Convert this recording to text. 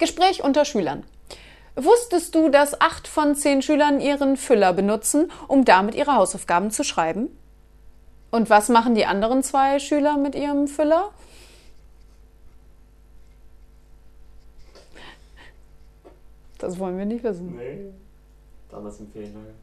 Gespräch unter Schülern. Wusstest du, dass acht von zehn Schülern ihren Füller benutzen, um damit ihre Hausaufgaben zu schreiben? Und was machen die anderen zwei Schüler mit ihrem Füller? Das wollen wir nicht wissen. Nee. Damals im Ferienlager.